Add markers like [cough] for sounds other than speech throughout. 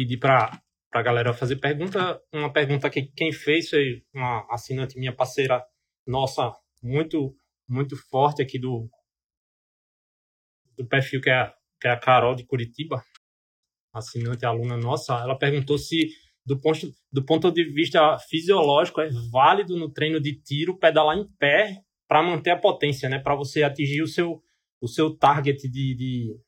pedir para a galera fazer pergunta. Uma pergunta que quem fez foi uma assinante minha parceira nossa, muito, muito forte aqui do, do perfil, que é, que é a Carol de Curitiba, assinante aluna nossa. Ela perguntou se, do ponto, do ponto de vista fisiológico, é válido no treino de tiro pedalar em pé para manter a potência, né? Para você atingir o seu, o seu target de, de,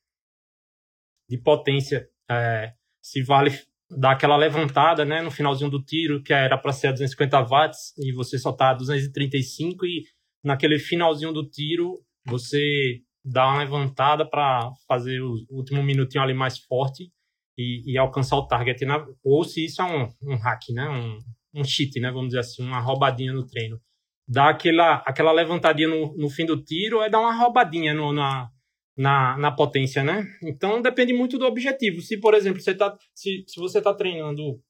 de potência. É, se vale dar aquela levantada, né? No finalzinho do tiro, que era para ser a 250 watts, e você só tá a 235, e naquele finalzinho do tiro, você dá uma levantada para fazer o último minutinho ali mais forte e, e alcançar o target. Na, ou se isso é um, um hack, né? Um, um cheat, né? Vamos dizer assim, uma roubadinha no treino. Dá aquela, aquela levantadinha no, no fim do tiro, é dar uma roubadinha no, na, na, na potência, né? Então depende muito do objetivo. Se, por exemplo, você tá, se, se você está treinando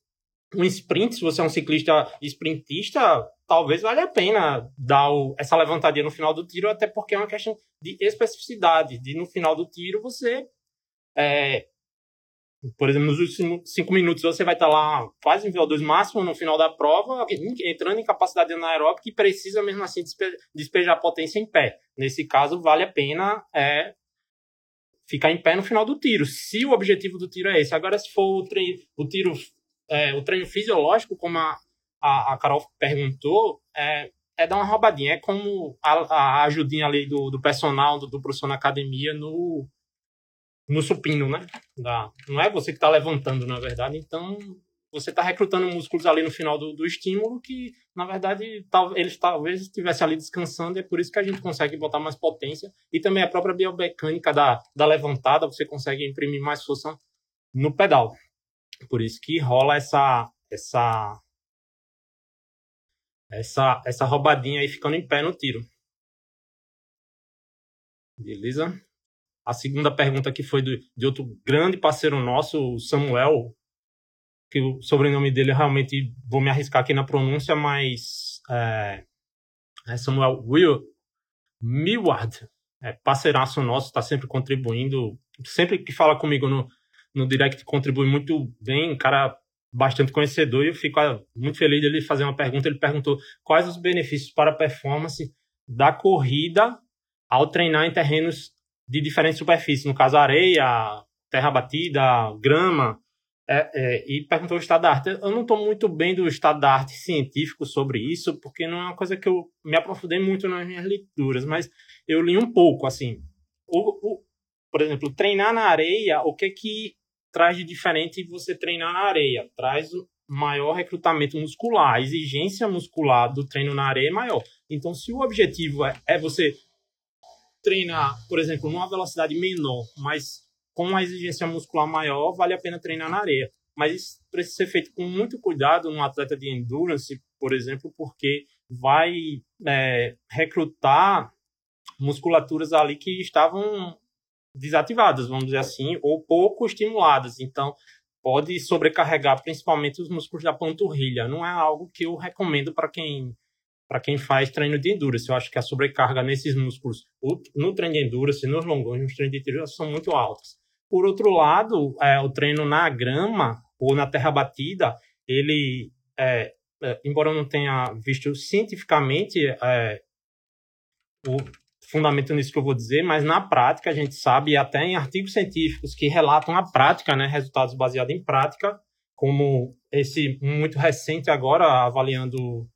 um sprint, se você é um ciclista sprintista, talvez valha a pena dar o, essa levantadinha no final do tiro, até porque é uma questão de especificidade, de no final do tiro você é, por exemplo, nos últimos cinco minutos você vai estar lá quase em VO2 máximo no final da prova, entrando em capacidade anaeróbica e precisa mesmo assim despejar potência em pé. Nesse caso, vale a pena é, ficar em pé no final do tiro, se o objetivo do tiro é esse. Agora, se for o, treino, o tiro, é, o treino fisiológico, como a, a, a Carol perguntou, é, é dar uma roubadinha. É como a, a ajudinha ali do, do personal, do, do professor na academia no no supino, né? Da, não é você que está levantando, na verdade. Então, você está recrutando músculos ali no final do, do estímulo que, na verdade, tal, eles talvez estivessem ali descansando. E é por isso que a gente consegue botar mais potência. E também a própria biomecânica da, da levantada, você consegue imprimir mais força no pedal. Por isso que rola essa essa essa essa roubadinha aí ficando em pé no tiro. Beleza? A segunda pergunta que foi do, de outro grande parceiro nosso, o Samuel, que o sobrenome dele realmente vou me arriscar aqui na pronúncia, mas é, é Samuel Will Millward, é parceiraço nosso, está sempre contribuindo, sempre que fala comigo no, no direct contribui muito bem, cara bastante conhecedor e eu fico ah, muito feliz dele fazer uma pergunta. Ele perguntou quais os benefícios para a performance da corrida ao treinar em terrenos de diferentes superfícies, no caso areia, terra batida, grama, é, é, e perguntou o estado da arte. Eu não estou muito bem do estado da arte científico sobre isso, porque não é uma coisa que eu me aprofundei muito nas minhas leituras, mas eu li um pouco, assim. O, o, por exemplo, treinar na areia, o que que traz de diferente você treinar na areia? Traz maior recrutamento muscular, a exigência muscular do treino na areia é maior. Então, se o objetivo é, é você treinar, por exemplo, numa velocidade menor, mas com uma exigência muscular maior, vale a pena treinar na areia. Mas isso precisa ser feito com muito cuidado num atleta de endurance, por exemplo, porque vai é, recrutar musculaturas ali que estavam desativadas, vamos dizer assim, ou pouco estimuladas. Então, pode sobrecarregar principalmente os músculos da panturrilha. Não é algo que eu recomendo para quem para quem faz treino de endurance. Eu acho que a sobrecarga nesses músculos, no treino de endurance, nos longões, nos treinos de endurance, são muito altas. Por outro lado, é, o treino na grama ou na terra batida, ele, é, é, embora eu não tenha visto cientificamente é, o fundamento nisso que eu vou dizer, mas na prática a gente sabe, até em artigos científicos que relatam a prática, né, resultados baseados em prática, como esse muito recente agora, avaliando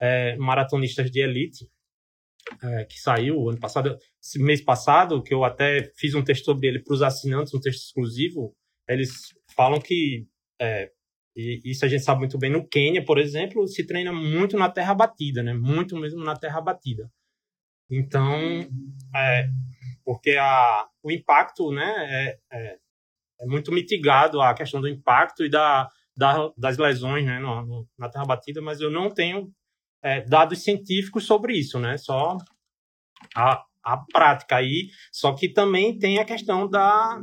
é, maratonistas de elite, é, que saiu ano passado, mês passado, que eu até fiz um texto sobre ele para os assinantes, um texto exclusivo, eles falam que, é, e isso a gente sabe muito bem, no Quênia, por exemplo, se treina muito na terra batida, né? muito mesmo na terra batida. Então, é, porque a, o impacto né, é, é, é, muito mitigado, a questão do impacto e da, da das lesões né, no, no, na terra batida, mas eu não tenho é, dados científicos sobre isso, né? Só a, a prática aí, só que também tem a questão da,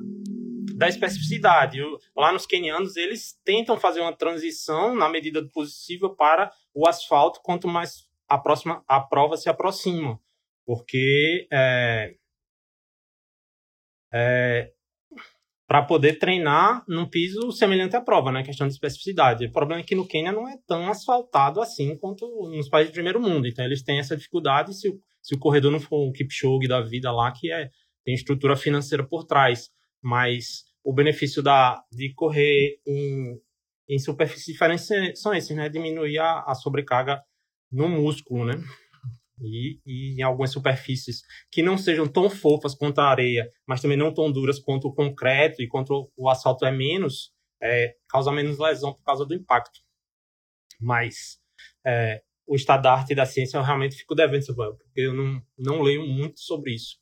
da especificidade. Lá nos quenianos, eles tentam fazer uma transição, na medida do possível, para o asfalto, quanto mais a, próxima, a prova se aproxima. Porque é, é, para poder treinar num piso semelhante à prova, né? Questão de especificidade. O problema é que no Quênia não é tão asfaltado assim quanto nos países do primeiro mundo. Então eles têm essa dificuldade se o, se o corredor não for o Kipchoge da vida lá, que é, tem estrutura financeira por trás. Mas o benefício da, de correr em, em superfícies diferentes são esses, né? Diminuir a, a sobrecarga no músculo, né? E, e, em algumas superfícies que não sejam tão fofas quanto a areia, mas também não tão duras quanto o concreto e quanto o asfalto é menos, é, causa menos lesão por causa do impacto. Mas é, o estado da arte e da ciência eu realmente fico devendo, porque eu não, não leio muito sobre isso.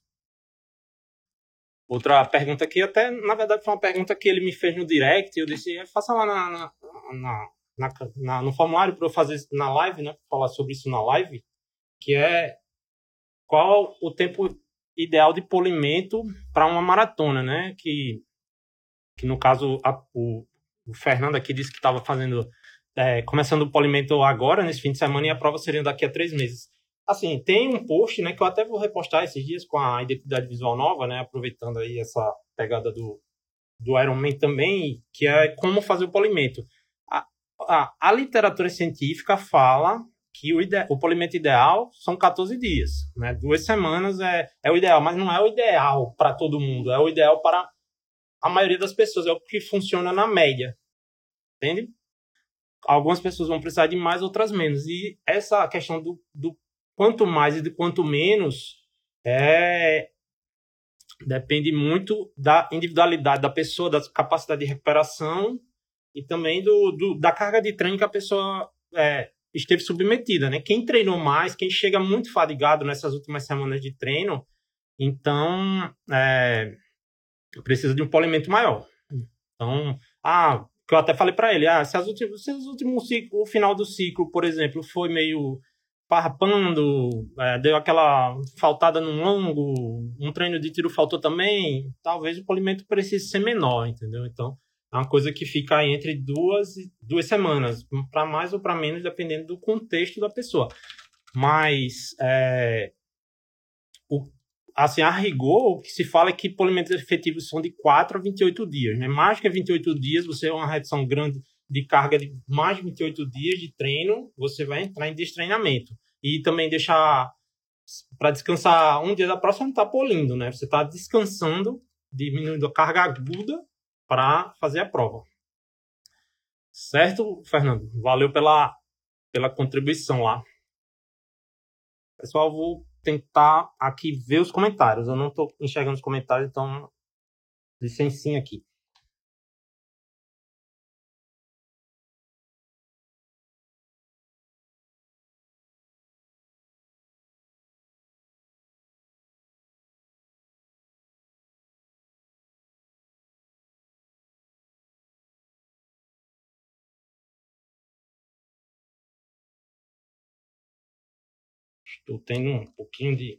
Outra pergunta aqui, até na verdade foi uma pergunta que ele me fez no direct, eu disse, é, faça lá na, na, na, na no formulário para eu fazer na live, né? Falar sobre isso na live que é qual o tempo ideal de polimento para uma maratona, né? Que, que no caso a, o, o, Fernando aqui disse que estava fazendo é, começando o polimento agora nesse fim de semana e a prova seria daqui a três meses. Assim, tem um post, né, que eu até vou repostar esses dias com a identidade visual nova, né, aproveitando aí essa pegada do do Ironman também, que é como fazer o polimento. A, a, a literatura científica fala que o, ide... o polimento ideal são 14 dias. Né? Duas semanas é, é o ideal, mas não é o ideal para todo mundo, é o ideal para a maioria das pessoas, é o que funciona na média. Entende? Algumas pessoas vão precisar de mais, outras menos. E essa questão do, do quanto mais e de quanto menos é depende muito da individualidade da pessoa, da capacidade de recuperação e também do, do da carga de treino que a pessoa é, esteve submetida, né? Quem treinou mais, quem chega muito fadigado nessas últimas semanas de treino, então é, precisa de um polimento maior. Então, ah, que eu até falei para ele, ah, se as últimas, se os últimos ciclo, o final do ciclo, por exemplo, foi meio parrapando, é, deu aquela faltada no longo, um treino de tiro faltou também, talvez o polimento precise ser menor, entendeu? Então, é uma coisa que fica entre duas, duas semanas, para mais ou para menos, dependendo do contexto da pessoa. Mas, é, o, assim, a rigor, o que se fala é que polimentos efetivos são de 4 a 28 dias. Né? Mais que 28 dias, você é uma redução grande de carga de mais de 28 dias de treino, você vai entrar em destreinamento. E também deixar para descansar um dia da próxima não está polindo, né? Você está descansando, diminuindo a carga aguda para fazer a prova. Certo, Fernando? Valeu pela, pela contribuição lá. Pessoal, vou tentar aqui ver os comentários. Eu não estou enxergando os comentários, então licencinha aqui. Estou tendo um pouquinho de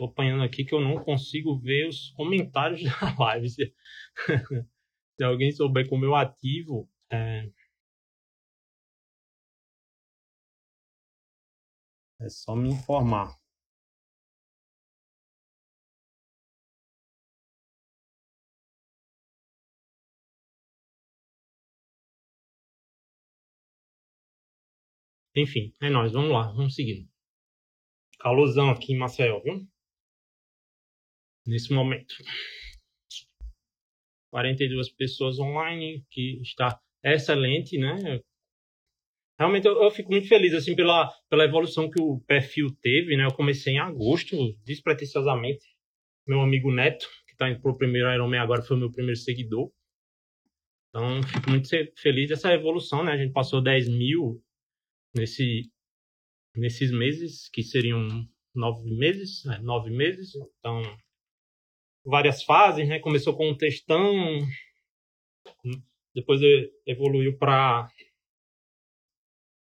Estou apanhando aqui que eu não consigo ver os comentários [laughs] da live. Se, [laughs] se alguém souber como eu ativo, é... é só me informar. Enfim, é nóis, vamos lá, vamos seguir. Calorzão aqui em Maceió, viu? Nesse momento. 42 pessoas online, que está excelente, né? Realmente eu, eu, fico muito feliz assim pela, pela evolução que o perfil teve, né? Eu comecei em agosto, despretensiosamente. Meu amigo Neto, que está indo pro primeiro Ironman agora, foi meu primeiro seguidor. Então, fico muito feliz dessa evolução, né? A gente passou 10 mil nesse, nesses meses, que seriam nove meses, né? nove meses. Então, várias fases, né? Começou com um textão, Depois evoluiu para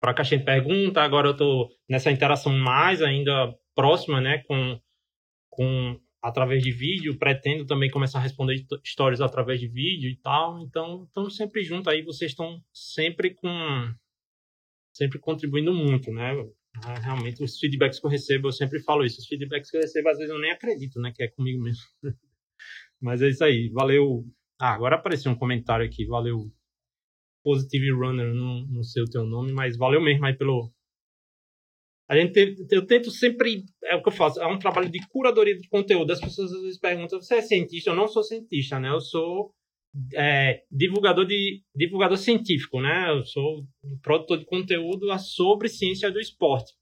para caixinha de pergunta. Agora eu estou nessa interação mais ainda próxima, né, com, com através de vídeo. Pretendo também começar a responder histórias através de vídeo e tal. Então, estamos sempre juntos aí. Vocês estão sempre com sempre contribuindo muito, né? Ah, realmente, os feedbacks que eu recebo, eu sempre falo isso. Os feedbacks que eu recebo, às vezes eu nem acredito, né? Que é comigo mesmo. [laughs] Mas é isso aí. Valeu. Ah, agora apareceu um comentário aqui. Valeu Positive Runner, não, não sei o teu nome, mas valeu mesmo aí pelo. A gente, eu tento sempre, é o que eu faço, é um trabalho de curadoria de conteúdo. As pessoas às vezes perguntam: você é cientista? Eu não sou cientista, né? Eu sou é, divulgador de divulgador científico, né? Eu sou produtor de conteúdo sobre ciência do esporte.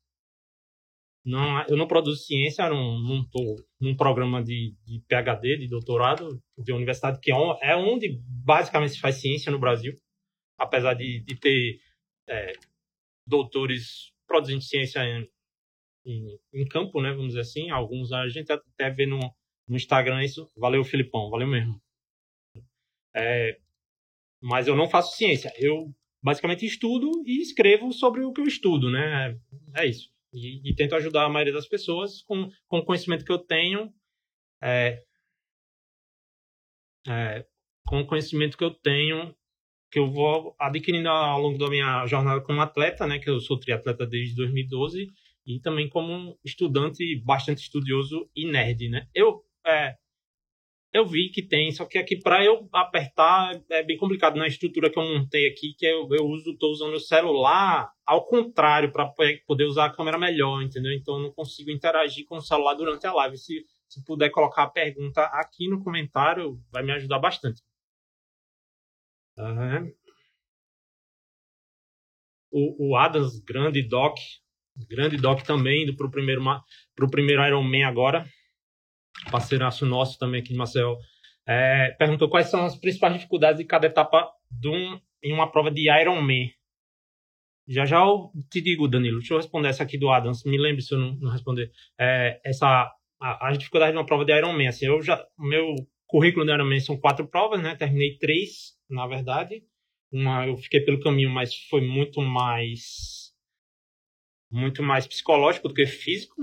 Não, eu não produzo ciência, não, tô num programa de, de PhD, de doutorado de universidade que é, é onde basicamente se faz ciência no Brasil apesar de, de ter é, doutores produzindo ciência em, em, em, campo, né, vamos dizer assim, alguns a gente até vê no, no Instagram isso. Valeu, Filipão, valeu mesmo. É, mas eu não faço ciência, eu basicamente estudo e escrevo sobre o que eu estudo, né? É isso. E, e tento ajudar a maioria das pessoas com, com o conhecimento que eu tenho. É, é, com o conhecimento que eu tenho que eu vou adquirindo ao longo da minha jornada como atleta, né, que eu sou triatleta desde 2012, e também como estudante bastante estudioso e nerd, né? Eu é, eu vi que tem, só que aqui para eu apertar é bem complicado na estrutura que eu montei aqui, que eu, eu uso, estou usando o celular ao contrário para poder usar a câmera melhor, entendeu? Então eu não consigo interagir com o celular durante a live. Se, se puder colocar a pergunta aqui no comentário, vai me ajudar bastante. Uhum. O, o Adams, grande Doc, grande Doc também, indo para o primeiro, pro primeiro Iron Man agora, parceiraço nosso também aqui de Marcel, é, perguntou quais são as principais dificuldades de cada etapa de um, em uma prova de Iron Man. Já já eu te digo, Danilo. Deixa eu responder essa aqui do Adams. Me lembre se eu não, não responder. É, essa, a, as dificuldades de uma prova de Iron Man. Assim, eu já, meu currículo de Iron Man são quatro provas, né? Terminei três na verdade. Uma, eu fiquei pelo caminho, mas foi muito mais muito mais psicológico do que físico.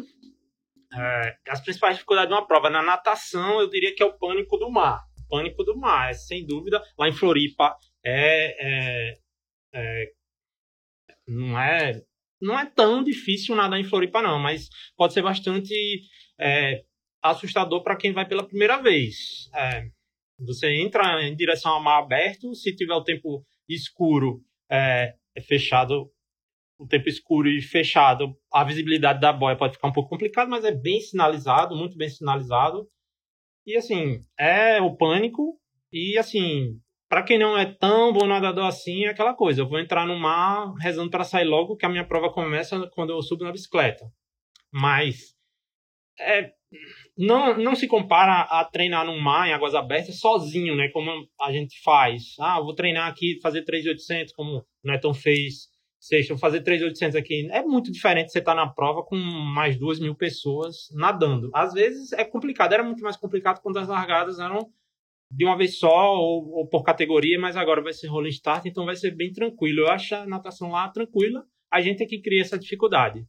É, as principais dificuldades de uma prova na natação, eu diria que é o pânico do mar. Pânico do mar, é, sem dúvida. Lá em Floripa é, é, é não é não é tão difícil nadar em Floripa não, mas pode ser bastante é, assustador para quem vai pela primeira vez. É, você entra em direção ao mar aberto, se tiver o tempo escuro, é fechado, o tempo escuro e fechado, a visibilidade da boia pode ficar um pouco complicado, mas é bem sinalizado, muito bem sinalizado. E assim, é o pânico. E assim, para quem não é tão bom nadador assim, é aquela coisa. Eu vou entrar no mar rezando para sair logo, que a minha prova começa quando eu subo na bicicleta. Mas é, não, não se compara a treinar no mar, em águas abertas, sozinho, né? Como a gente faz. Ah, vou treinar aqui, fazer 3.800, como o Neton fez sexta, vou fazer 3.800 aqui. É muito diferente você estar tá na prova com mais duas mil pessoas nadando. Às vezes é complicado, era muito mais complicado quando as largadas eram de uma vez só ou, ou por categoria, mas agora vai ser rolling start, então vai ser bem tranquilo. Eu acho a natação lá tranquila, a gente é que cria essa dificuldade.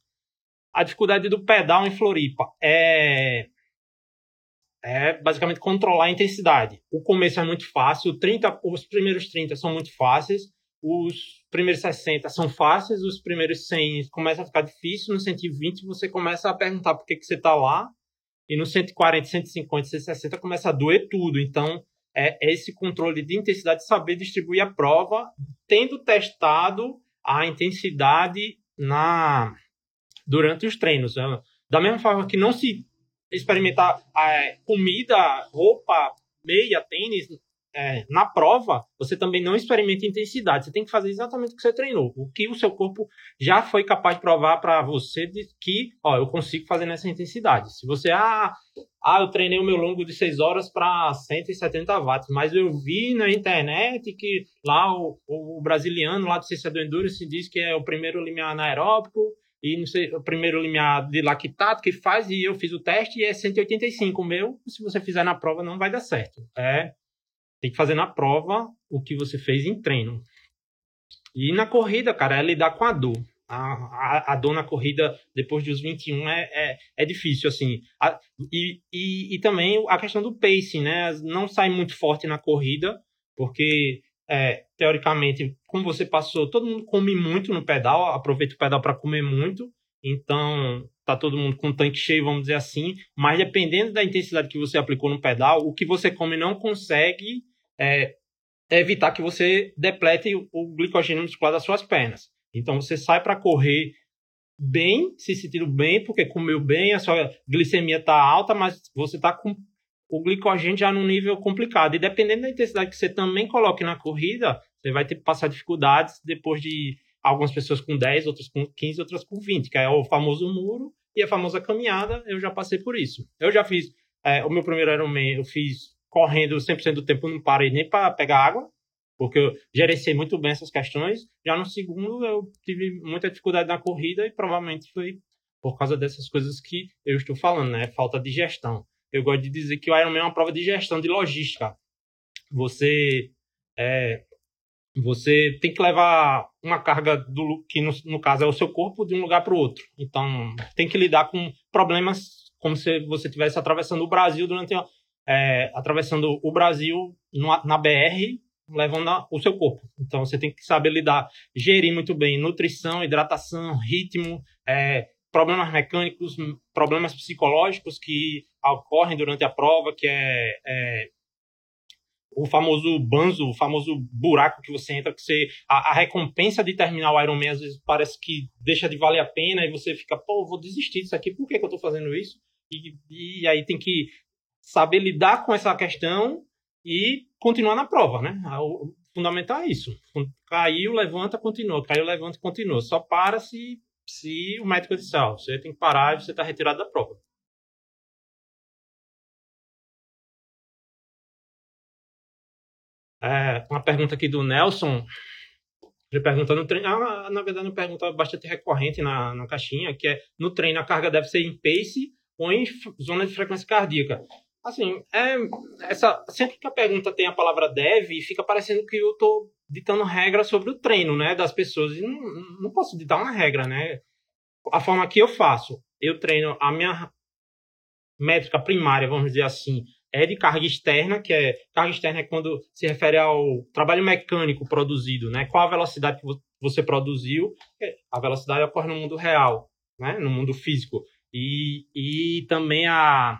A dificuldade do pedal em Floripa é é basicamente controlar a intensidade. O começo é muito fácil, 30, os primeiros 30 são muito fáceis, os primeiros 60 são fáceis, os primeiros 100 começa a ficar difícil, no 120 você começa a perguntar por que, que você está lá, e no 140, 150, 160 começa a doer tudo. Então, é esse controle de intensidade, saber distribuir a prova, tendo testado a intensidade na durante os treinos. Da mesma forma que não se experimentar é, comida, roupa, meia, tênis é, na prova, você também não experimenta intensidade. Você tem que fazer exatamente o que você treinou. O que o seu corpo já foi capaz de provar para você de que, ó, eu consigo fazer nessa intensidade. Se você, ah, ah eu treinei o meu longo de 6 horas para 170 watts, mas eu vi na internet que lá o, o brasiliano lá do Ciência do Endurance diz que é o primeiro limiar anaeróbico e não sei, o primeiro limiar de lactato que faz, e eu fiz o teste e é 185 o meu. Se você fizer na prova, não vai dar certo. É, tem que fazer na prova o que você fez em treino. E na corrida, cara, é lidar com a dor. A, a, a dor na corrida depois dos 21 é, é, é difícil, assim. A, e, e, e também a questão do pacing, né? Não sai muito forte na corrida, porque é, teoricamente, como você passou, todo mundo come muito no pedal, aproveita o pedal para comer muito, então tá todo mundo com o tanque cheio, vamos dizer assim, mas dependendo da intensidade que você aplicou no pedal, o que você come não consegue é, evitar que você deplete o glicogênio muscular das suas pernas. Então você sai para correr bem, se sentindo bem, porque comeu bem, a sua glicemia está alta, mas você está com o glicogênio já num nível complicado. E dependendo da intensidade que você também coloque na corrida, você vai ter que passar dificuldades depois de algumas pessoas com 10, outras com 15, outras com 20, que é o famoso muro e a famosa caminhada. Eu já passei por isso. Eu já fiz é, o meu primeiro Ironman, eu fiz correndo 100% do tempo, não parei nem para pegar água, porque eu gerenciei muito bem essas questões. Já no segundo, eu tive muita dificuldade na corrida e provavelmente foi por causa dessas coisas que eu estou falando, né? Falta de gestão eu gosto de dizer que o Ironman é uma prova de gestão, de logística. Você é, você tem que levar uma carga do que no, no caso é o seu corpo de um lugar para o outro. Então tem que lidar com problemas como se você estivesse atravessando o Brasil durante é, atravessando o Brasil na BR levando a, o seu corpo. Então você tem que saber lidar, gerir muito bem nutrição, hidratação, ritmo, é, problemas mecânicos, problemas psicológicos que ocorrem durante a prova, que é, é o famoso banzo, o famoso buraco que você entra, que você a, a, recompensa de terminar o Ironman às vezes parece que deixa de valer a pena e você fica, pô, vou desistir disso aqui, por que, que eu estou fazendo isso? E, e aí tem que saber lidar com essa questão e continuar na prova, né? O fundamental é isso. Caiu, levanta, continua. Caiu, levanta, continua. Só para se se o médico disser, ó, você tem que parar e você está retirado da prova. É, uma pergunta aqui do Nelson. Ele pergunta no treino. Ah, na verdade, uma pergunta bastante recorrente na, na caixinha, que é: no treino a carga deve ser em pace ou em zona de frequência cardíaca? Assim, é, essa, sempre que a pergunta tem a palavra deve, fica parecendo que eu estou ditando regra sobre o treino, né, das pessoas. E não, não posso ditar uma regra, né? A forma que eu faço, eu treino a minha métrica primária, vamos dizer assim, é de carga externa, que é carga externa é quando se refere ao trabalho mecânico produzido, né? Qual a velocidade que você produziu? É, a velocidade ocorre no mundo real, né? No mundo físico. E, e também a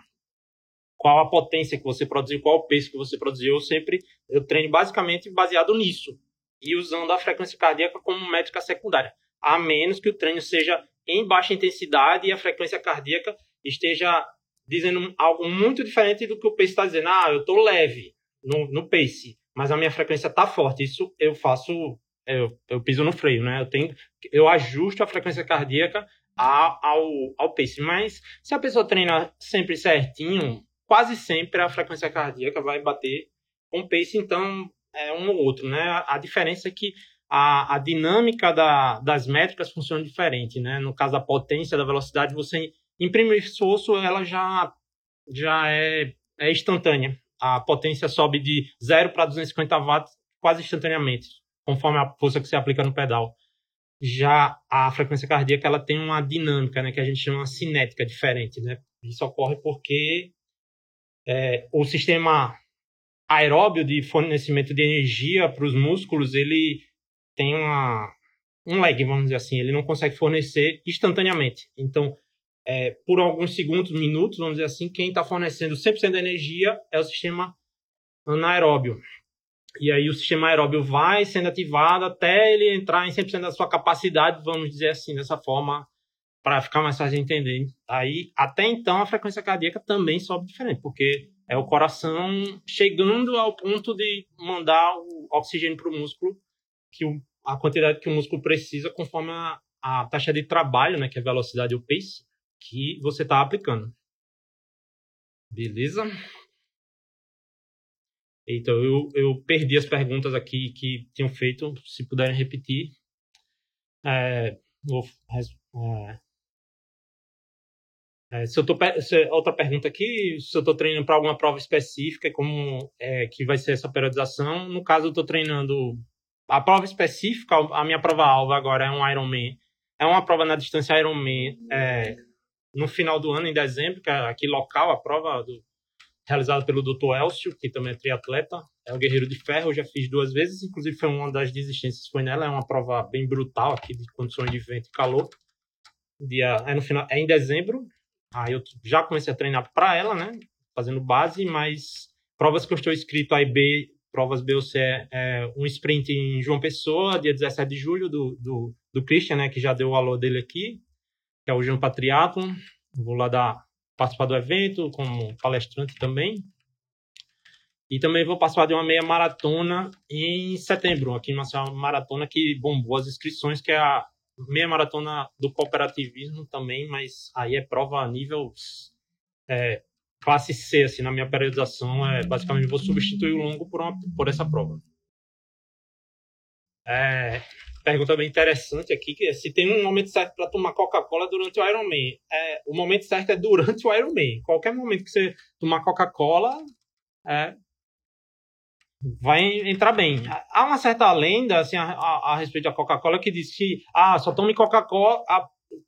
qual a potência que você produziu, qual o peso que você produziu. Eu sempre eu treino basicamente baseado nisso e usando a frequência cardíaca como métrica secundária, a menos que o treino seja em baixa intensidade e a frequência cardíaca esteja dizendo algo muito diferente do que o pace está dizendo. Ah, eu estou leve no, no pace, mas a minha frequência está forte. Isso eu faço, eu, eu piso no freio, né? Eu tenho, eu ajusto a frequência cardíaca ao, ao pace. Mas se a pessoa treina sempre certinho, quase sempre a frequência cardíaca vai bater com pace, então é um ou outro, né? A diferença é que a, a dinâmica da, das métricas funciona diferente, né? No caso da potência, da velocidade, você imprime o esforço, ela já, já é, é instantânea. A potência sobe de 0 para 250 watts quase instantaneamente, conforme a força que você aplica no pedal. Já a frequência cardíaca ela tem uma dinâmica, né, que a gente chama cinética diferente, né? Isso ocorre porque é, o sistema aeróbio de fornecimento de energia para os músculos ele tem uma, um lag, vamos dizer assim, ele não consegue fornecer instantaneamente. Então, é, por alguns segundos, minutos, vamos dizer assim, quem está fornecendo 100% da energia é o sistema anaeróbio. E aí o sistema aeróbio vai sendo ativado até ele entrar em 100% da sua capacidade, vamos dizer assim, dessa forma, para ficar mais fácil de entender. Aí, até então, a frequência cardíaca também sobe diferente, porque é o coração chegando ao ponto de mandar o oxigênio para o músculo que a quantidade que o músculo precisa conforme a, a taxa de trabalho, né, que é a velocidade e o pace, que você está aplicando. Beleza? Então, eu, eu perdi as perguntas aqui que tinham feito. Se puderem repetir. É, vou, é, É, se eu tô, se, outra pergunta aqui, se eu estou treinando para alguma prova específica, como é, que vai ser essa periodização. No caso, eu estou treinando a prova específica, a minha prova alva agora é um Ironman. É uma prova na distância Ironman é, no final do ano, em dezembro, que é aqui local, a prova do, realizada pelo Dr. Elcio, que também é triatleta, é o Guerreiro de Ferro, já fiz duas vezes, inclusive foi uma das desistências, foi nela, é uma prova bem brutal aqui de condições de vento e calor. Dia, é no final, é em dezembro, Aí eu já comecei a treinar para ela, né? Fazendo base, mas provas que eu estou inscrito aí B, provas B ou C é, é um sprint em João Pessoa, dia 17 de julho, do, do, do Christian, né? Que já deu o alô dele aqui, que é o João Patriatlon. Vou lá dar, participar do evento como palestrante também. E também vou participar de uma meia maratona em setembro, aqui em Maceió, maratona que bombou as inscrições, que é a meia maratona do cooperativismo também, mas aí é prova a nível é, classe C, assim, na minha periodização, é, basicamente vou substituir o longo por, uma, por essa prova. É, pergunta bem interessante aqui, que é, se tem um momento certo para tomar Coca-Cola durante o Ironman. É, o momento certo é durante o Ironman. Qualquer momento que você tomar Coca-Cola, é, vai entrar bem. Há uma certa lenda assim, a, a, a respeito da Coca-Cola que diz que ah, só tome Coca-Cola,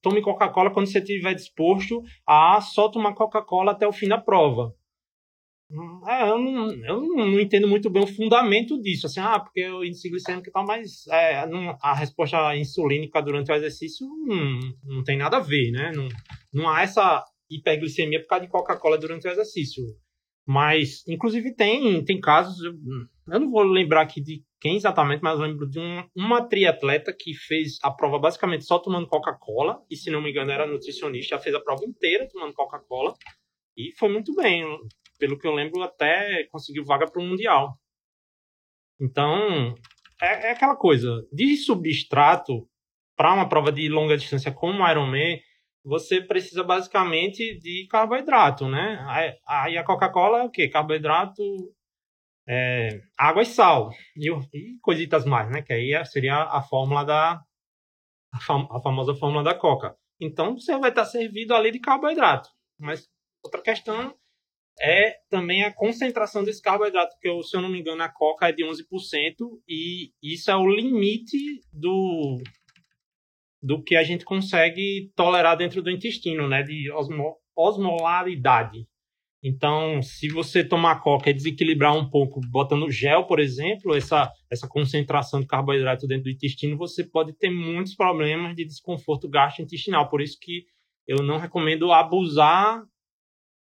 tome Coca-Cola quando você estiver disposto a só tomar Coca-Cola até o fim da prova. É, eu, não, eu não, entendo muito bem o fundamento disso, assim, ah, porque o índice glicêmico e tal, mas é, não, a resposta insulínica durante o exercício não, não tem nada a ver, né? Não, não há essa hiperglicemia por causa de Coca-Cola durante o exercício. Mas, inclusive, tem, tem casos. Eu, eu não vou lembrar aqui de quem exatamente, mas eu lembro de um, uma triatleta que fez a prova basicamente só tomando Coca-Cola. E, se não me engano, era nutricionista. fez a prova inteira tomando Coca-Cola. E foi muito bem. Pelo que eu lembro, até conseguiu vaga para o Mundial. Então, é, é aquela coisa. De substrato para uma prova de longa distância como o Ironman você precisa basicamente de carboidrato, né? Aí a Coca-Cola é o quê? Carboidrato, é, água e sal. E, e coisitas mais, né? Que aí seria a fórmula da. A, fam, a famosa fórmula da Coca. Então você vai estar servido ali de carboidrato. Mas outra questão é também a concentração desse carboidrato, porque se eu não me engano a Coca é de 11% e isso é o limite do do que a gente consegue tolerar dentro do intestino, né, de osmo, osmolaridade. Então, se você tomar coca e desequilibrar um pouco, botando gel, por exemplo, essa, essa concentração de carboidrato dentro do intestino, você pode ter muitos problemas de desconforto gastrointestinal. Por isso que eu não recomendo abusar,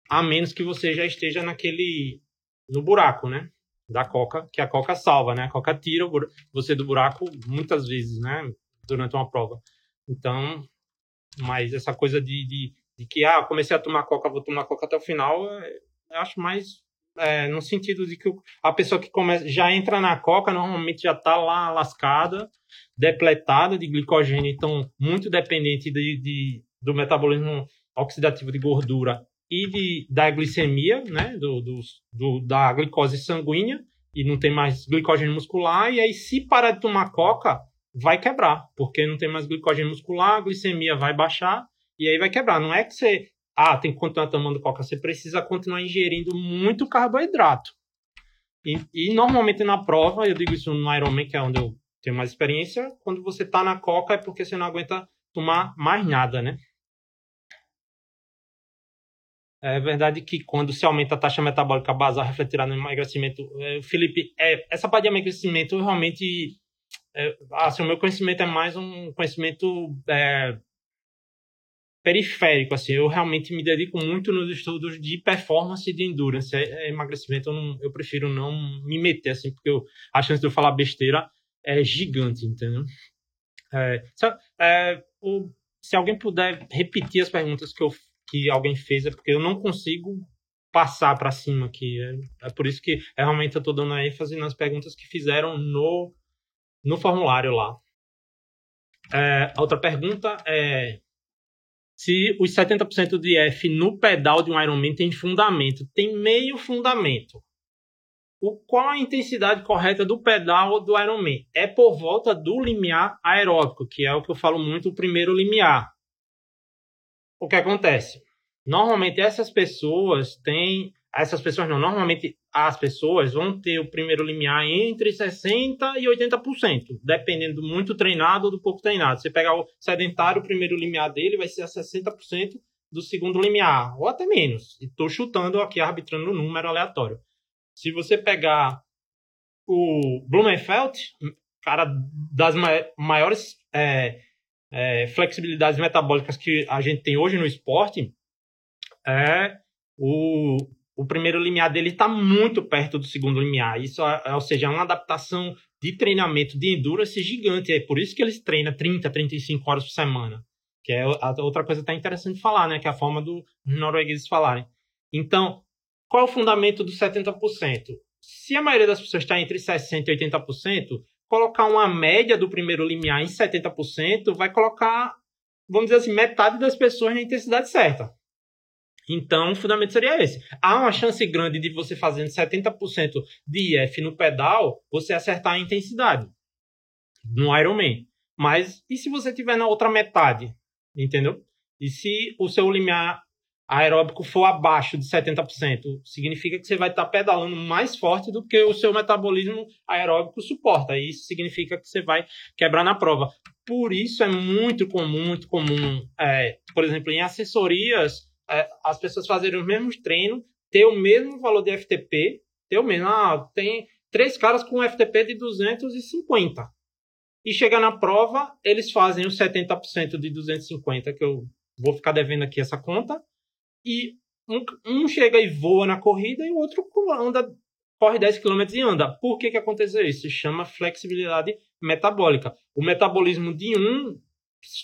a menos que você já esteja naquele no buraco, né? Da coca, que a coca salva, né? A coca tira você do buraco muitas vezes, né? Durante uma prova. Então, mas essa coisa de, de, de, que, ah, comecei a tomar coca, vou tomar coca até o final, é, eu acho mais é, no sentido de que a pessoa que começa, já entra na coca, normalmente já está lá lascada, depletada de glicogênio, então muito dependente de, de do metabolismo oxidativo de gordura e de, da glicemia, né, do, do, do, da glicose sanguínea, e não tem mais glicogênio muscular, e aí se parar de tomar coca, vai quebrar, porque não tem mais glicogênio muscular, a glicemia vai baixar e aí vai quebrar. Não é que você, ah, tem que continuar tomando coca, você precisa continuar ingerindo muito carboidrato. E, e normalmente na prova, eu digo isso no Ironman, que é onde eu tenho mais experiência, quando você está na coca é porque você não aguenta tomar mais nada, né? É verdade que quando se aumenta a taxa metabólica basal refletirá no emagrecimento. É, Felipe, é, essa parte de emagrecimento realmente é, assim, o meu conhecimento é mais um conhecimento é, periférico, assim, eu realmente me dedico muito nos estudos de performance e de endurance, é, é emagrecimento eu, não, eu, prefiro não me meter, assim, porque eu, a chance de eu falar besteira é gigante, entendeu? É, é, o, se alguém puder repetir as perguntas que, eu, que alguém fez, é porque eu não consigo passar para cima aqui, é, é por isso que realmente eu estou dando ênfase nas perguntas que fizeram no no formulário lá. É, a outra pergunta é se os 70% de F no pedal de um Ironman tem fundamento. Tem meio fundamento. O, qual a intensidade correta do pedal do Ironman? É por volta do limiar aeróbico, que é o que eu falo muito, o primeiro limiar. O que acontece? Normalmente essas pessoas têm. Essas pessoas não, normalmente as pessoas vão ter o primeiro limiar entre 60% e 80%, dependendo do muito treinado ou do pouco treinado. Você pegar o sedentário, o primeiro limiar dele vai ser a 60% do segundo limiar, ou até menos. Estou chutando aqui, arbitrando um número aleatório. Se você pegar o Blumenfeld, cara das maiores é, é, flexibilidades metabólicas que a gente tem hoje no esporte, é o, o primeiro limiar dele está muito perto do segundo limiar. Isso, ou seja, é uma adaptação de treinamento de endurance gigante. É por isso que eles treinam 30, 35 horas por semana. Que é outra coisa até interessante falar, né? Que é a forma dos noruegueses falarem. Então, qual é o fundamento do 70%? Se a maioria das pessoas está entre 60% e 80%, colocar uma média do primeiro limiar em 70% vai colocar, vamos dizer assim, metade das pessoas na intensidade certa. Então, o fundamento seria esse. Há uma chance grande de você fazendo 70% de IF no pedal, você acertar a intensidade no Ironman. Mas e se você tiver na outra metade? Entendeu? E se o seu limiar aeróbico for abaixo de 70%, significa que você vai estar pedalando mais forte do que o seu metabolismo aeróbico suporta. E isso significa que você vai quebrar na prova. Por isso é muito comum, muito comum, é, por exemplo, em assessorias, as pessoas fazerem os mesmos treinos, ter o mesmo valor de FTP, ter o mesmo. Ah, tem três caras com FTP de 250 e chega na prova, eles fazem os 70% de 250, que eu vou ficar devendo aqui essa conta, e um, um chega e voa na corrida e o outro anda, corre 10 km e anda. Por que, que aconteceu isso? Se chama flexibilidade metabólica. O metabolismo de um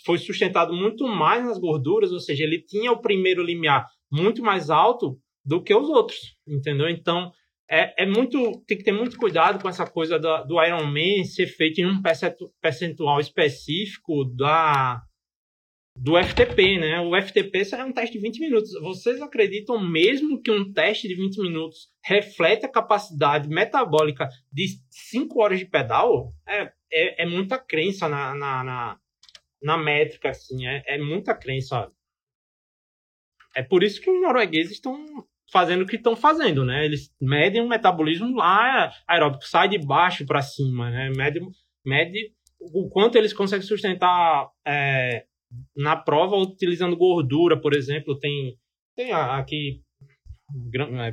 foi sustentado muito mais nas gorduras, ou seja, ele tinha o primeiro limiar muito mais alto do que os outros, entendeu? Então, é, é muito tem que ter muito cuidado com essa coisa do, do Ironman ser feito em um percentual específico da do FTP, né? O FTP é um teste de 20 minutos. Vocês acreditam mesmo que um teste de 20 minutos reflete a capacidade metabólica de 5 horas de pedal? É, é, é muita crença na, na, na, na métrica, assim. É, é muita crença. É por isso que os noruegueses estão fazendo o que estão fazendo, né? Eles medem o metabolismo lá aeróbico, sai de baixo para cima, né? Mede, mede o quanto eles conseguem sustentar é, na prova utilizando gordura, por exemplo. Tem, tem aqui é,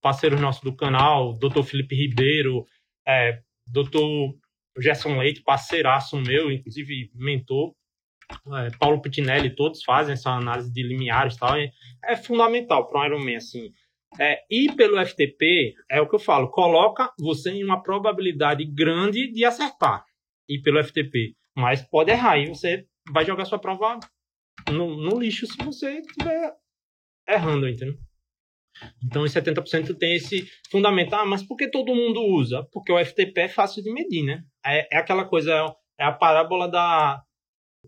parceiros nossos do canal, Dr. Felipe Ribeiro, é, Dr. Gerson Leite, parceiraço meu, inclusive mentor, é, Paulo Pitinelli, todos fazem essa análise de limiares e tal. É, é fundamental para um Ironman, assim. É, e pelo FTP, é o que eu falo, coloca você em uma probabilidade grande de acertar. E pelo FTP. Mas pode errar, e você vai jogar sua prova no, no lixo se você estiver errando, entendeu? Então, os 70% tem esse fundamento. Ah, mas por que todo mundo usa? Porque o FTP é fácil de medir, né? É, é aquela coisa, é a parábola da,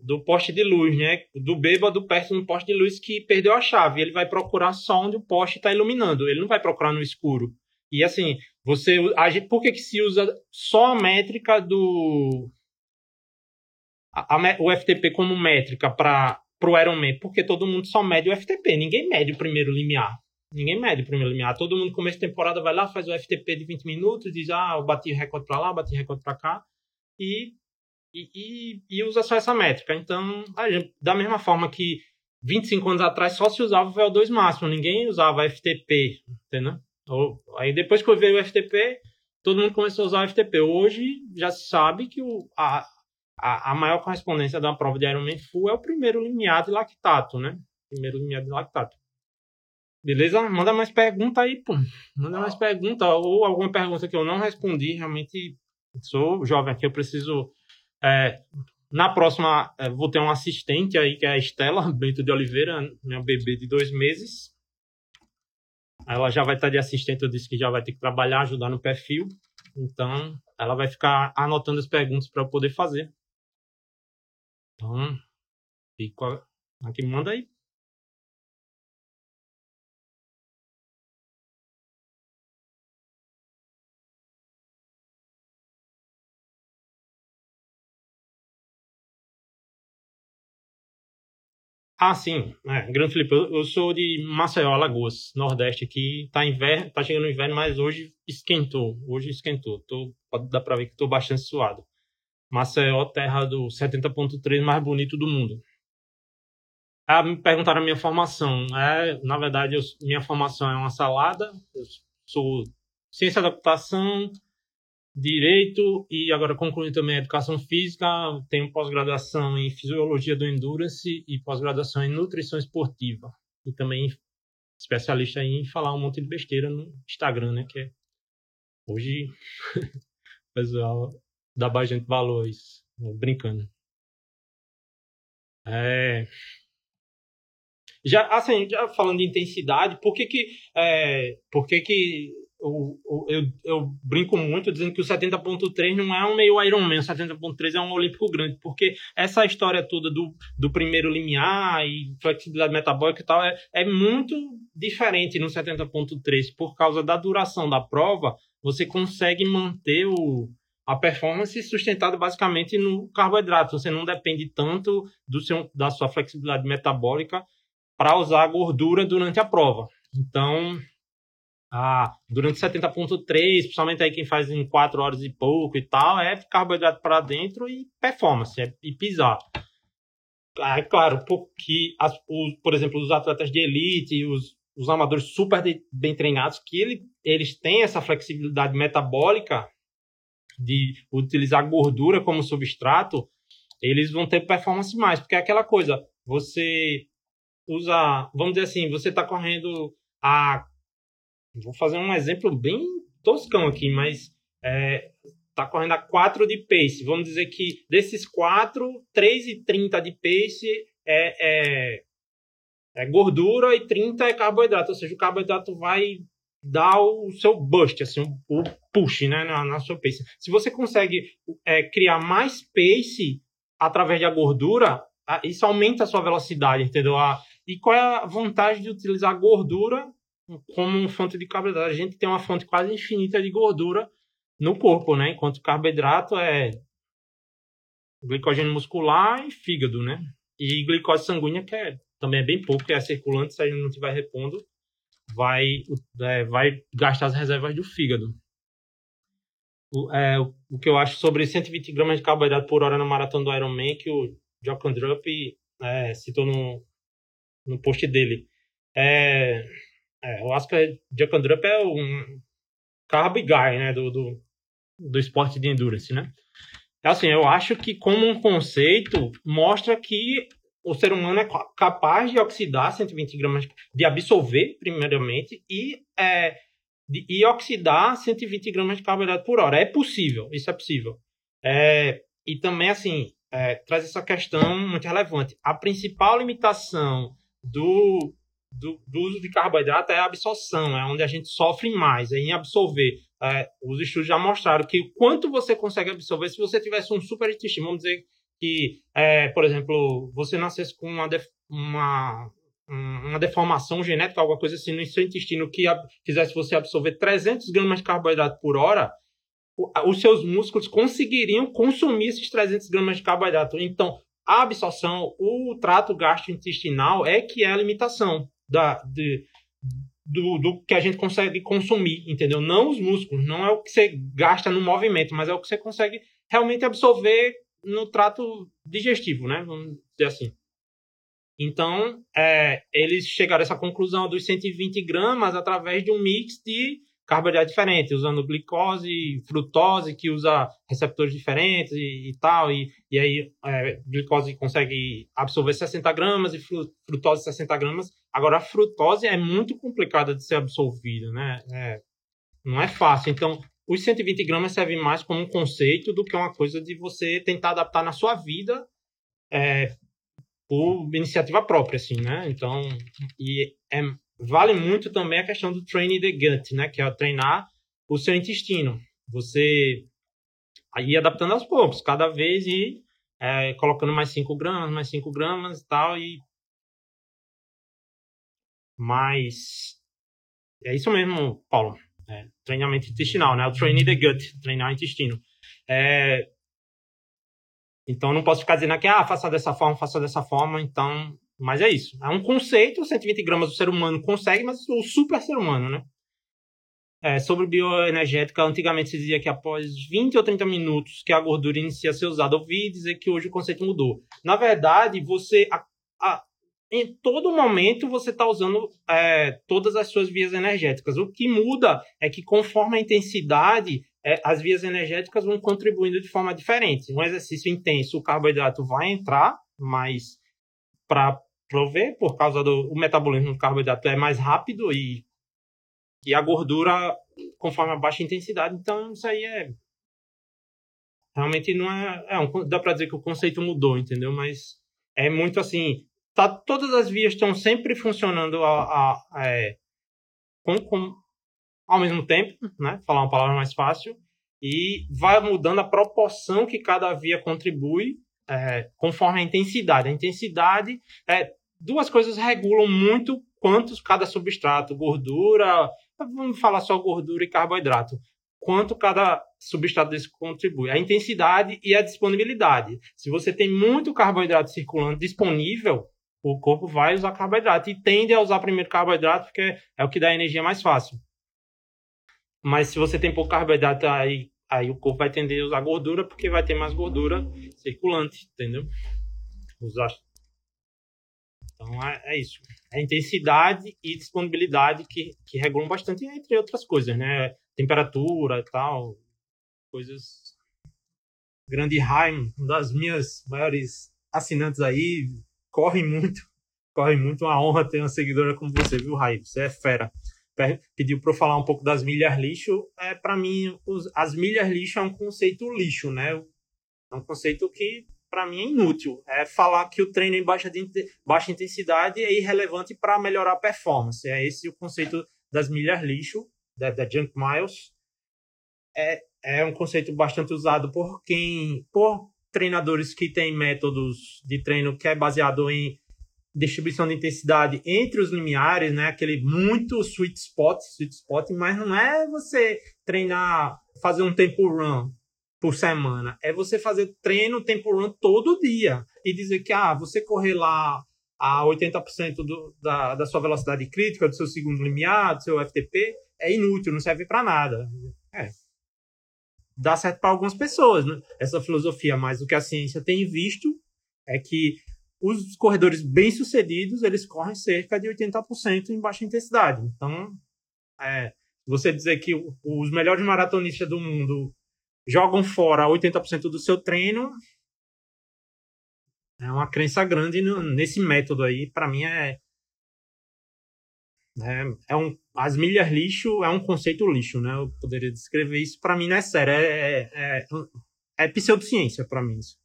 do poste de luz, né? Do bêbado perto do poste de luz que perdeu a chave. Ele vai procurar só onde o poste está iluminando. Ele não vai procurar no escuro. E assim, você, a gente, por que, que se usa só a métrica do a, a, o FTP como métrica para o Ironman? Porque todo mundo só mede o FTP. Ninguém mede o primeiro limiar. Ninguém mede o primeiro limiar. Todo mundo começo de temporada vai lá, faz o FTP de 20 minutos, diz, ah, eu bati recorde para lá, bati recorde para cá. E e, e, e, usa só essa métrica. Então, gente, da mesma forma que 25 anos atrás só se usava o VO2 máximo, ninguém usava FTP, entendeu? Aí depois que veio o FTP, todo mundo começou a usar o FTP. Hoje já se sabe que o, a, a, a maior correspondência da prova de Ironman Full é o primeiro limiar de lactato, né? Primeiro limiar de lactato. Beleza? Manda mais pergunta aí, pô. Manda mais pergunta ou alguma pergunta que eu não respondi. Realmente sou jovem aqui, eu preciso é, na próxima, é, vou ter um assistente aí, que é a Estela Bento de Oliveira, minha bebê de dois meses. Ela já vai estar de assistente, eu disse que já vai ter que trabalhar, ajudar no perfil. Então, ela vai ficar anotando as perguntas para eu poder fazer. Então, fico aqui, manda aí. Ah, sim. É, Grande Felipe, eu, eu, sou de Maceió, Alagoas, Nordeste aqui. Tá, inverno, tá chegando o inverno, mas hoje esquentou. Hoje esquentou. Tô, dar para ver que estou bastante suado. Maceió, terra do 70.3 mais bonito do mundo. Ah, me perguntaram a minha formação. É, na verdade, eu, minha formação é uma salada. Eu sou ciência da computação, direito e agora concluí também educação física. Tenho pós-graduação em fisiologia do endurance e pós-graduação em nutrição esportiva. E também especialista em falar um monte de besteira no Instagram, né? Que é hoje [laughs] o pessoal dá bastante valor isso, brincando. É... Já, assim, já falando de intensidade, por que que, é, por que, que eu, eu, eu, brinco muito dizendo que o 70.3 não é um meio Ironman, o 70.3 é um olímpico grande, porque essa história toda do, do primeiro limiar e flexibilidade metabólica e tal é, é muito diferente no 70.3, por causa da duração da prova, você consegue manter o, a performance sustentada basicamente no carboidrato, você não depende tanto do seu, da sua flexibilidade metabólica para usar a gordura durante a prova. Então, ah, durante 70.3, principalmente aí quem faz em 4 horas e pouco e tal, é carboidrato para dentro e performance, é, e pisar. Ah, é claro, porque, as, os, por exemplo, os atletas de elite, os, os amadores super de, bem treinados, que ele, eles têm essa flexibilidade metabólica de utilizar gordura como substrato, eles vão ter performance mais, porque é aquela coisa, você usa, vamos dizer assim, você está correndo a Vou fazer um exemplo bem toscão aqui, mas é, tá correndo a 4 de pace. Vamos dizer que desses 4, 3,30 de pace é, é, é, gordura e 30 é carboidrato. Ou seja, o carboidrato vai dar o seu boost, assim, o, push né, na, na sua pace. Se você consegue é, criar mais pace através da gordura, isso aumenta a sua velocidade, entendeu? e qual é a vantagem de utilizar gordura como fonte de carboidrato. A gente tem uma fonte quase infinita de gordura no corpo, né? Enquanto carboidrato é glicogênio muscular e fígado, né? E glicose sanguínea, que é, também é bem pouco, que é circulante, se a gente não estiver repondo, vai, é, vai gastar as reservas do fígado. O, é, o que eu acho sobre 120 gramas de carboidrato por hora na maratona do Ironman, que o Jochen Drupp é, citou no, no post dele. É, é, eu acho que Jack Drup é um carb guy, né, do, do, do esporte de endurance, né? É assim, eu acho que como um conceito mostra que o ser humano é capaz de oxidar 120 gramas, de absorver, primeiramente, e, é, de, e oxidar 120 gramas de carboidrato por hora. É possível, isso é possível. É, e também, assim, é, traz essa questão muito relevante. A principal limitação do, do, do, uso de carboidrato é a absorção, é onde a gente sofre mais, é em absorver. É, os estudos já mostraram que quanto você consegue absorver se você tivesse um super intestino, vamos dizer que, é, por exemplo, você nascesse com uma, def, uma, uma deformação genética, alguma coisa assim no seu intestino que quisesse você absorver 300 gramas de carboidrato por hora, os seus músculos conseguiriam consumir esses 300 gramas de carboidrato. Então, a absorção, o trato gastrointestinal é que é a limitação da, de, do, do que a gente consegue consumir, entendeu? Não os músculos, não é o que você gasta no movimento, mas é o que você consegue realmente absorver no trato digestivo, né? Vamos dizer assim. Então, é, eles chegaram a essa conclusão dos 120 gramas através de um mix de carboidrato diferente, usando glicose, frutose, que usa receptores diferentes e, e tal, e, e aí é, glicose consegue absorver 60 gramas e frutose 60 gramas. Agora, a frutose é muito complicada de ser absorvida, né? É, não é fácil. Então, os 120 gramas servem mais como um conceito do que uma coisa de você tentar adaptar na sua vida é, por iniciativa própria, assim, né? Então, e é, vale muito também a questão do training the gut, né? Que é treinar o seu intestino. Você ir adaptando aos poucos, cada vez ir é, colocando mais 5 gramas, mais 5 gramas e tal, e mas é isso mesmo, Paulo. É, treinamento intestinal, né? O training the gut, treinar o intestino. É, então não posso ficar dizendo aqui, ah, faça dessa forma, faça dessa forma. Então Mas é isso. É um conceito, 120 gramas o ser humano consegue, mas o super ser humano, né? É, sobre bioenergética, antigamente se dizia que após 20 ou 30 minutos que a gordura inicia a ser usada. Ouvi dizer que hoje o conceito mudou. Na verdade, você. A, a, em todo momento você está usando é, todas as suas vias energéticas. O que muda é que conforme a intensidade, é, as vias energéticas vão contribuindo de forma diferente. Um exercício intenso, o carboidrato vai entrar, mas para prover, por causa do metabolismo do carboidrato é mais rápido e e a gordura conforme a baixa intensidade. Então, isso aí é. Realmente não é. é um, dá para dizer que o conceito mudou, entendeu? Mas é muito assim. Tá, todas as vias estão sempre funcionando a, a, a é, com, com, ao mesmo tempo, né? Falar uma palavra mais fácil. E vai mudando a proporção que cada via contribui é, conforme a intensidade. A intensidade, é, duas coisas regulam muito quantos cada substrato, gordura, vamos falar só gordura e carboidrato. Quanto cada substrato desse contribui. A intensidade e a disponibilidade. Se você tem muito carboidrato circulando disponível, o corpo vai usar carboidrato e tende a usar primeiro carboidrato porque é o que dá energia mais fácil. Mas se você tem pouco carboidrato, aí, aí o corpo vai tender a usar gordura porque vai ter mais gordura circulante, entendeu? Usar então é, é, isso. É intensidade e disponibilidade que, que regulam bastante, entre outras coisas, né? Temperatura e tal, coisas. Grande Heim, uma das minhas maiores assinantes aí, corre muito, [laughs] corre muito. Uma honra ter uma seguidora como você, viu, Raim? Você é fera. Pediu para eu falar um pouco das milhas lixo. É, para mim, os, as milhas lixo é um conceito lixo, né? É um conceito que para mim é inútil. É falar que o treino em baixa, baixa intensidade é irrelevante para melhorar a performance. É esse o conceito das milhas lixo, da, da junk miles. É, é um conceito bastante usado por quem, por treinadores que têm métodos de treino que é baseado em distribuição de intensidade entre os limiares, né? Aquele muito sweet spot, sweet spot, mas não é você treinar, fazer um tempo run por semana. É você fazer treino tempo run todo dia e dizer que ah, você correr lá a 80% do, da, da sua velocidade crítica, do seu segundo limiar, do seu FTP, é inútil, não serve para nada. É. Dá certo para algumas pessoas, né? essa filosofia, mas o que a ciência tem visto é que os corredores bem-sucedidos, eles correm cerca de 80% em baixa intensidade. Então, é, você dizer que os melhores maratonistas do mundo jogam fora 80% do seu treino. É uma crença grande nesse método aí. Para mim é, é, é um as milhas lixo é um conceito lixo, né? Eu poderia descrever isso. Para mim não é sério, é, é, é, é pseudociência para mim isso.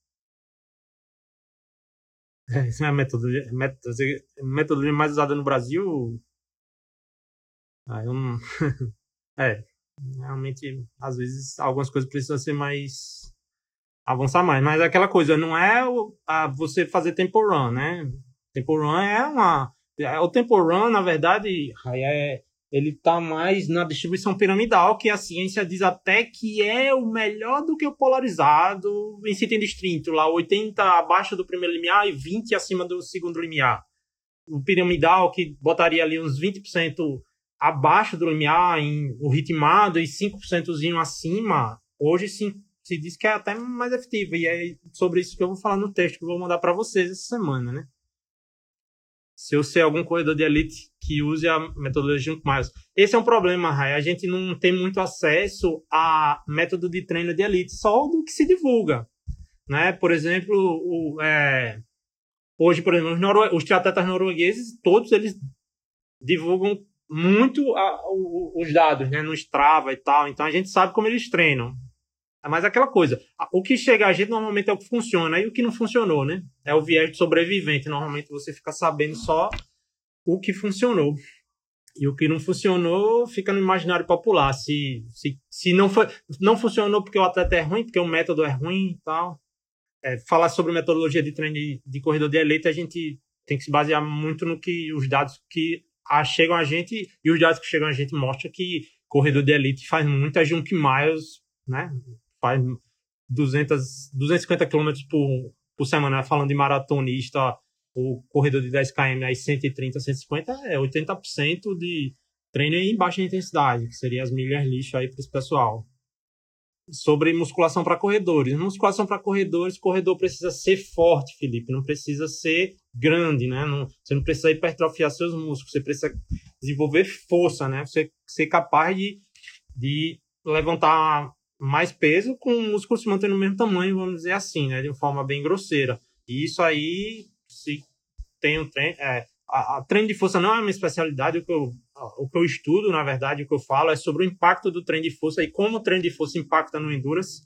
É, isso é a metodologia, metodologia, metodologia mais usada no Brasil. Ah, eu não... [laughs] é, Realmente, às vezes, algumas coisas precisam ser mais. avançar mais. Mas é aquela coisa, não é a, você fazer tempo run, né? Tempo run é uma. É, o tempo run, na verdade, é, ele está mais na distribuição piramidal, que a ciência diz até que é o melhor do que o polarizado em sítio distinto, lá 80 abaixo do primeiro limiar e 20 acima do segundo limiar. O piramidal que botaria ali uns 20% abaixo do limiar, em, o ritmado e 5% acima, hoje sim, se diz que é até mais efetivo. E é sobre isso que eu vou falar no texto que eu vou mandar para vocês essa semana, né? Se eu ser algum corredor de elite que use a metodologia Junk Miles. Esse é um problema, Rai. A gente não tem muito acesso a método de treino de elite, só do que se divulga. Né? Por exemplo, o, é... hoje, por exemplo, os, norue... os triatletas noruegueses, todos eles divulgam muito a, os dados, né, no Strava e tal. Então a gente sabe como eles treinam. Mas aquela coisa, o que chega a gente normalmente é o que funciona e o que não funcionou, né? É o viés de sobrevivente. Normalmente você fica sabendo só o que funcionou. E o que não funcionou fica no imaginário popular. Se, se, se não, foi, não funcionou porque o atleta é ruim, porque o método é ruim e tal. É, falar sobre metodologia de treino de, de corredor de elite, a gente tem que se basear muito no que os dados que a, chegam a gente, e os dados que chegam a gente mostram que corredor de elite faz muita junk miles, né? Faz 200, 250 km por, por semana, falando de maratonista o corredor de 10 km aí 130, 150 é 80% de treino em baixa intensidade, que seria as milhas lixo aí para esse pessoal. Sobre musculação para corredores. Musculação para corredores, corredor precisa ser forte, Felipe, não precisa ser grande, né? Não, você não precisa hipertrofiar seus músculos, você precisa desenvolver força, né? Você ser capaz de, de levantar mais peso com o músculo se mantendo no mesmo tamanho, vamos dizer assim, né? De uma forma bem grosseira. E isso aí, se tem um treino. É, a, a, treino de força não é uma especialidade, o que, eu, o que eu estudo, na verdade, o que eu falo é sobre o impacto do treino de força e como o treino de força impacta no endurance.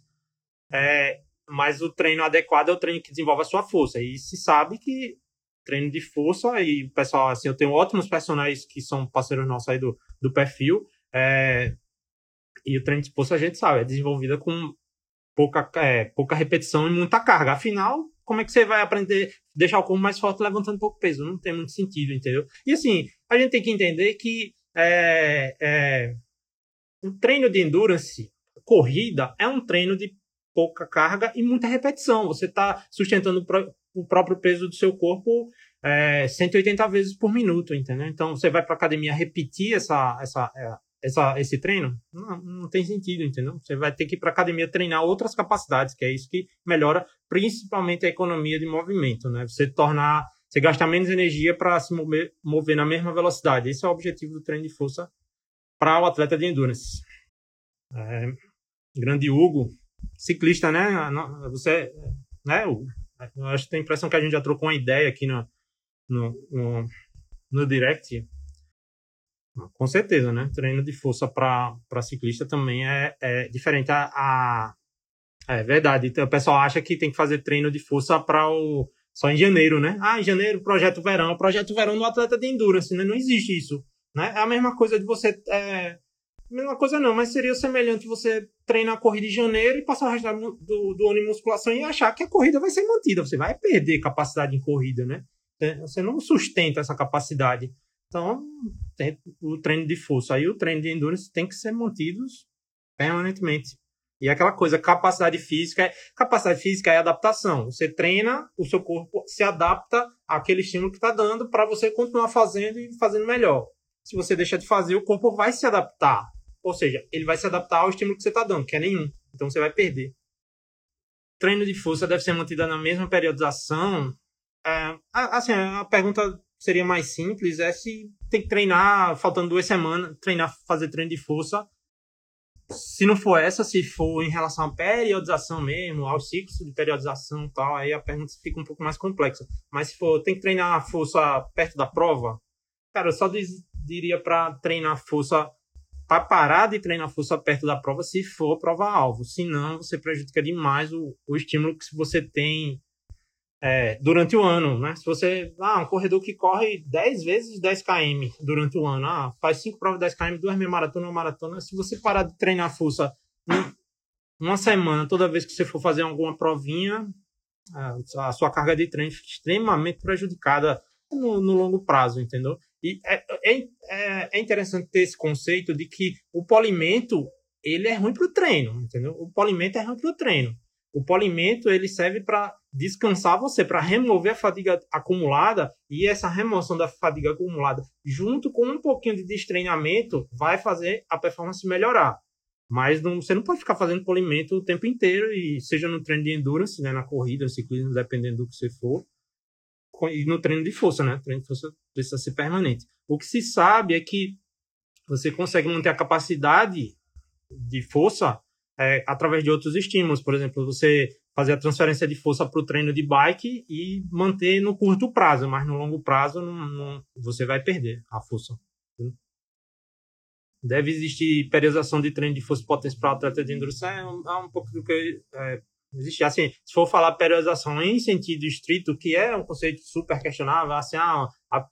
É, mas o treino adequado é o treino que desenvolve a sua força. E se sabe que treino de força, e o pessoal, assim, eu tenho ótimos personagens que são parceiros nossos aí do, do perfil, é, e o treino de força a gente sabe, é desenvolvida com pouca, é, pouca repetição e muita carga. Afinal, como é que você vai aprender deixar o corpo mais forte levantando pouco peso? Não tem muito sentido, entendeu? E assim, a gente tem que entender que é, é, um treino de endurance, corrida, é um treino de pouca carga e muita repetição. Você está sustentando o próprio peso do seu corpo é, 180 vezes por minuto, entendeu? Então, você vai para academia repetir essa, essa, é, essa, esse treino? Não, não tem sentido, entendeu? Você vai ter que ir para academia treinar outras capacidades, que é isso que melhora principalmente a economia de movimento, né? Você tornar, você gastar menos energia para se mover, mover na mesma velocidade. Esse é o objetivo do treino de força para o atleta de endurance. É, grande Hugo, ciclista, né? Você, né? Eu acho que tem a impressão que a gente já trocou uma ideia aqui no, no, no, no direct com certeza, né? Treino de força para ciclista também é, é diferente. A, a, é verdade. Então, o pessoal acha que tem que fazer treino de força para o só em janeiro, né? Ah, em janeiro, projeto verão. Projeto verão no atleta de endurance, né? Não existe isso. Né? É a mesma coisa de você. É... Mesma coisa não, mas seria semelhante você treinar a corrida em janeiro e passar o resto do, do ano em musculação e achar que a corrida vai ser mantida. Você vai perder capacidade em corrida, né? Você não sustenta essa capacidade. Então, tem o treino de força. Aí o treino de endurance tem que ser mantidos permanentemente. E é aquela coisa, capacidade física, é, capacidade física é adaptação. Você treina, o seu corpo se adapta àquele estímulo que está dando para você continuar fazendo e fazendo melhor. Se você deixar de fazer, o corpo vai se adaptar. Ou seja, ele vai se adaptar ao estímulo que você está dando, que é nenhum. Então você vai perder. Treino de força deve ser mantido na mesma periodização. É, assim, a pergunta seria mais simples é se tem que treinar, faltando duas semanas, treinar, fazer treino de força. Se não for essa, se for em relação à periodização mesmo, aos ciclos de periodização e tal, aí a pergunta fica um pouco mais complexa. Mas se for, tem que treinar a força perto da prova, cara, eu só diz, diria para treinar força, para parar de treinar força perto da prova se for prova-alvo. Senão, você prejudica demais o, o estímulo que você tem é, durante o ano, né? Se você, ah, um corredor que corre 10 vezes 10 km durante o ano, ah, faz 5 provas de 10 km, duas meia maratona, uma maratona, se você parar de treinar força uma semana, toda vez que você for fazer alguma provinha, a sua carga de treino fica extremamente prejudicada no, no longo prazo, entendeu? E é, é, é, é interessante ter esse conceito de que o polimento ele é ruim para o treino, entendeu? O polimento é ruim para o treino. O polimento ele serve para descansar você, para remover a fadiga acumulada e essa remoção da fadiga acumulada, junto com um pouquinho de destreinamento, vai fazer a performance melhorar. Mas não, você não pode ficar fazendo polimento o tempo inteiro, e seja no treino de endurance, né, na corrida, no ciclismo, dependendo do que você for, e no treino de força, né? O treino de força precisa ser permanente. O que se sabe é que você consegue manter a capacidade de força é, através de outros estímulos. Por exemplo, você fazer a transferência de força para o treino de bike e manter no curto prazo, mas no longo prazo não, não, você vai perder a força. Deve existir periodização de treino de força e potência para atleta de endurance. É um, é um pouco do que é, existe. Assim, se for falar periodização em sentido estrito, que é um conceito super questionável, assim, ah, a,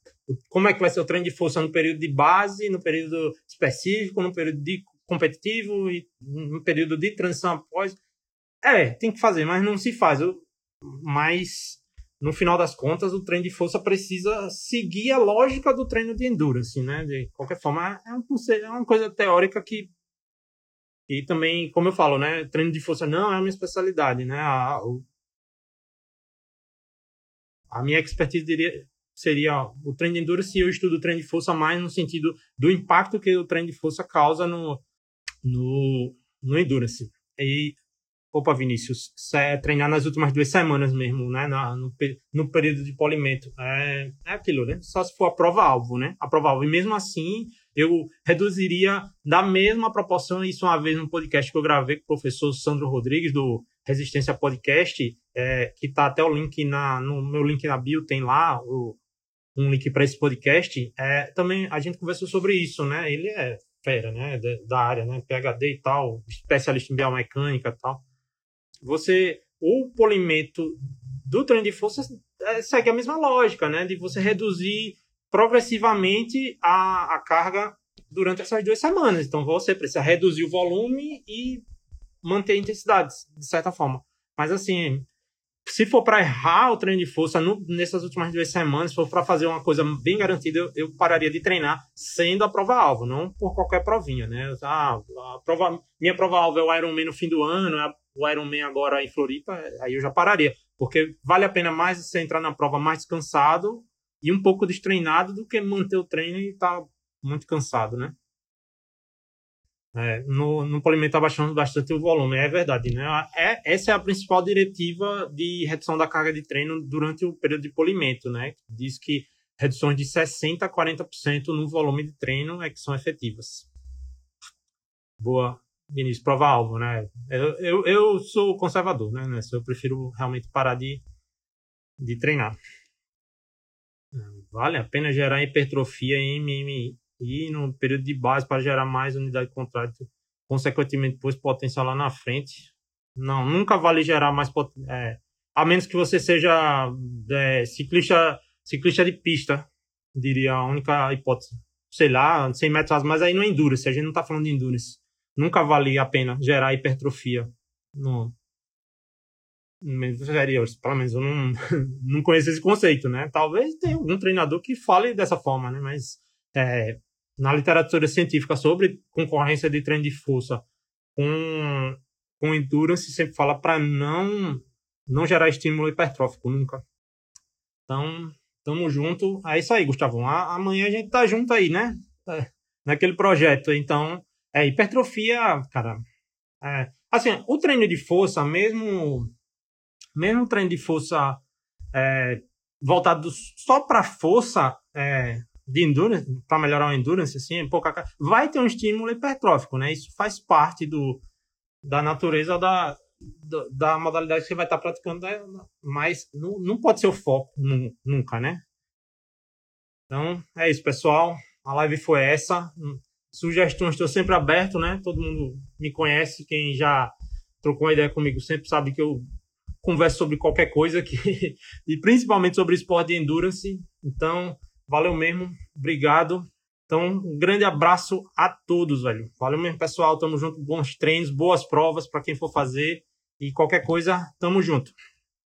como é que vai ser o treino de força no período de base, no período específico, no período de competitivo e no período de transição após. É, tem que fazer, mas não se faz. Mas, no final das contas, o treino de força precisa seguir a lógica do treino de endurance, né? De qualquer forma, é, um, é uma coisa teórica que. E também, como eu falo, né? Treino de força não é uma especialidade, né? A, o, a minha expertise diria, seria o treino de endurance e eu estudo o treino de força mais no sentido do impacto que o treino de força causa no, no, no endurance. E, opa, Vinícius, é treinar nas últimas duas semanas mesmo, né? No, no período de polimento. É, é aquilo, né? Só se for a prova-alvo, né? A prova-alvo. E mesmo assim, eu reduziria da mesma proporção, isso uma vez no podcast que eu gravei com o professor Sandro Rodrigues, do Resistência Podcast, é, que tá até o link na, no meu link na bio, tem lá o, um link para esse podcast. É, também a gente conversou sobre isso, né? Ele é fera, né? Da, da área, né? PHD e tal, especialista em biomecânica e tal. Você, o polimento do treino de força é, segue a mesma lógica, né? De você reduzir progressivamente a, a carga durante essas duas semanas. Então você precisa reduzir o volume e manter a intensidade, de certa forma. Mas assim, se for para errar o treino de força no, nessas últimas duas semanas, se for para fazer uma coisa bem garantida, eu, eu, pararia de treinar sendo a prova-alvo, não por qualquer provinha, né? Ah, a prova, minha prova-alvo é o Ironman no fim do ano, é o Ironman agora em Floripa, aí eu já pararia. Porque vale a pena mais você entrar na prova mais cansado e um pouco destreinado do que manter o treino e estar tá muito cansado, né? É, no, no polimento está baixando bastante o volume, é verdade, né? É, essa é a principal diretiva de redução da carga de treino durante o período de polimento, né? Diz que reduções de 60% a 40% no volume de treino é que são efetivas. Boa, Vinícius, prova-alvo, né? Eu, eu, eu, sou conservador, né? Eu prefiro realmente parar de, de treinar. Vale a pena gerar hipertrofia em MMI no período de base para gerar mais unidade de contrato, consequentemente depois potencial lá na frente. Não, nunca vale gerar mais é, a menos que você seja é, ciclista ciclista de pista, diria a única hipótese. Sei lá, 100 metros, mas aí não é endurance, a gente não está falando de endurance. Nunca vale a pena gerar hipertrofia no, inferiores. Pelo menos eu não, [laughs] não conheço esse conceito, né? Talvez tenha algum treinador que fale dessa forma, né? Mas é, na literatura científica sobre concorrência de treino de força com, com endurance sempre fala para não não gerar estímulo hipertrófico nunca. Então, tamo junto. É isso aí, Gustavão. amanhã a gente tá junto aí, né? É, naquele projeto. Então, é hipertrofia, cara. É, assim, o treino de força, mesmo mesmo o treino de força é, voltado só para força é, de endurance, para melhorar o endurance, assim, pouca, vai ter um estímulo hipertrófico, né? Isso faz parte do, da natureza da, da, da modalidade que você vai estar praticando, né? mas não, não pode ser o foco nunca, né? Então, é isso, pessoal. A live foi essa. Sugestões estou sempre aberto, né? Todo mundo me conhece, quem já trocou uma ideia comigo sempre sabe que eu converso sobre qualquer coisa aqui, [laughs] e principalmente sobre esporte de endurance. Então, valeu mesmo, obrigado. Então, um grande abraço a todos, velho. Valeu mesmo, pessoal. Tamo junto. Bons treinos, boas provas para quem for fazer. E qualquer coisa, tamo junto.